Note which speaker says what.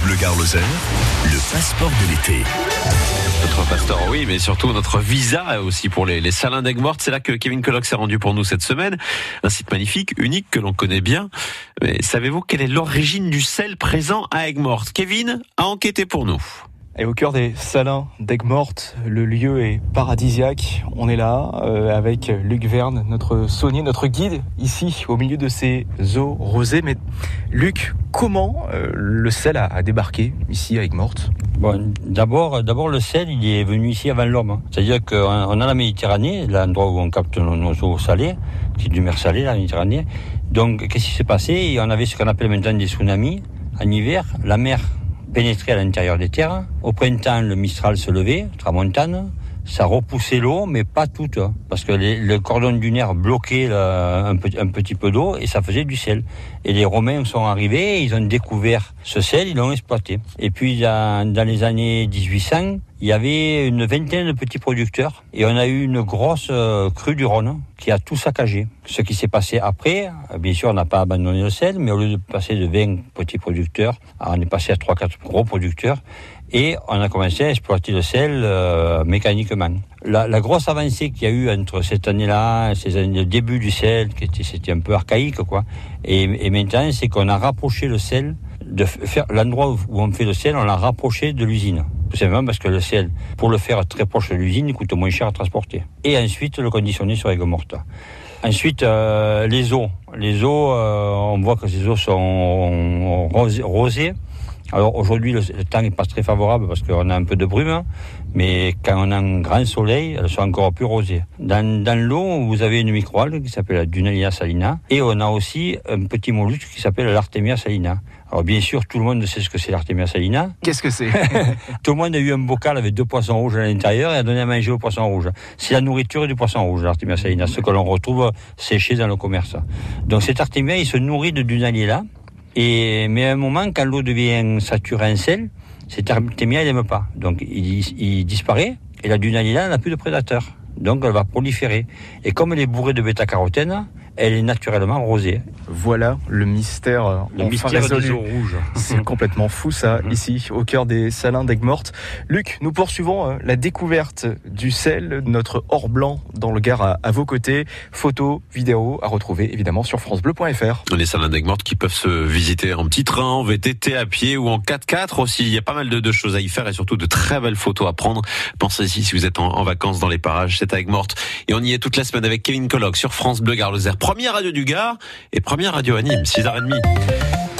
Speaker 1: Bleu le passeport de l'été.
Speaker 2: Notre passeport, oui, mais surtout notre visa aussi pour les, salins d'Aigues-Mortes. C'est là que Kevin Colloc s'est rendu pour nous cette semaine. Un site magnifique, unique, que l'on connaît bien. Mais savez-vous quelle est l'origine du sel présent à Aigues-Mortes Kevin a enquêté pour nous.
Speaker 3: Et au cœur des salins d'Aigues-Mortes, le lieu est paradisiaque. On est là euh, avec Luc Verne, notre saunier, notre guide, ici au milieu de ces eaux rosées. Mais Luc, comment euh, le sel a, débarqué ici à Aigues-Mortes?
Speaker 4: Bon, d'abord, d'abord le sel, il est venu ici avant l'homme. Hein. C'est-à-dire qu'on a la Méditerranée, l'endroit où on capte nos, eaux salées, qui est du mer salée, la Méditerranée. Donc, qu'est-ce qui s'est passé? On avait ce qu'on appelle maintenant des tsunamis. En hiver, la mer pénétrer à l'intérieur des terres. Au printemps, le Mistral se levait, tramontane. Ça repoussait l'eau, mais pas toute, hein, parce que le cordon dunaire bloquait un, petit, peu d'eau et ça faisait du sel. Et les Romains sont arrivés, ils ont découvert ce sel, ils l'ont exploité. Et puis dans, dans, les années 1800, il y avait une vingtaine de petits producteurs et on a eu une grosse euh, crue du Rhône qui a tout saccagé. Ce qui s'est passé après, bien sûr, on n'a pas abandonné le sel, mais au lieu de passer de 20 petits producteurs, on est passé à 3-4 gros producteurs et on a commencé à exploiter le sel euh, mécaniquement. La, grosse avancée qu'il y a eu entre cette année-là, ces années, le début du sel, qui était, un peu archaïque, quoi, et, maintenant, c'est qu'on a rapproché le sel de faire l'endroit où on fait le sel, on l'a rapproché de l'usine. Tout simplement parce que le sel, pour le faire très proche de l'usine, coûte moins cher à transporter. Et ensuite, le conditionner sur aigues mortes. Ensuite, euh, les eaux. Les eaux, euh, on voit que ces eaux sont rosées. Alors aujourd'hui, le, le, temps n'est pas très favorable parce qu'on a un peu de brume, mais quand on a un grand soleil, elles sont encore plus rosées. Dans, dans l'eau, vous avez une microalgue qui s'appelle la Dunalia salina, et on a aussi un petit mollusque qui s'appelle l'Artemia salina. Alors bien sûr, tout le monde sait ce que c'est l'Artemia salina.
Speaker 3: Qu'est-ce que c'est?
Speaker 4: Tout le monde a eu un bocal avec deux poissons rouges à l'intérieur et a donné à manger aux poissons rouges. C'est la nourriture du poisson rouge, l'Artemia salina, ce que l'on retrouve séché dans le commerce. Donc cet Artemia, il se nourrit de Dunalia et, mais à un moment, quand l'eau devient saturée en sel, cet artémia, il n'aime pas. Donc, il, il, disparaît, et la dunalina n'a plus de prédateurs. Donc, elle va proliférer. Et comme elle est bourrée de bêta-carotène, elle est naturellement rosée.
Speaker 3: Voilà le mystère.
Speaker 4: Le mystère
Speaker 3: résolu.
Speaker 4: des eaux rouges.
Speaker 3: C'est complètement fou ça, ici, au cœur des salins d'Aigues-Mortes. Luc, nous poursuivons la découverte du sel, notre or blanc dans le Gard à, à vos côtés. Photos, vidéos à retrouver évidemment sur francebleu.fr.
Speaker 2: Les salins d'Aigues-Mortes qui peuvent se visiter en petit train, en VTT, à pied ou en 4x4 aussi. Il y a pas mal de, de, choses à y faire et surtout de très belles photos à prendre. Pensez-y si vous êtes en, en vacances dans les parages, c'est à Aigues-Mortes. Et on y est toute la semaine avec Kevin Colloc sur France Bleu Gard-Lozère. Première radio du Gard et première radio à Nîmes, 6h30.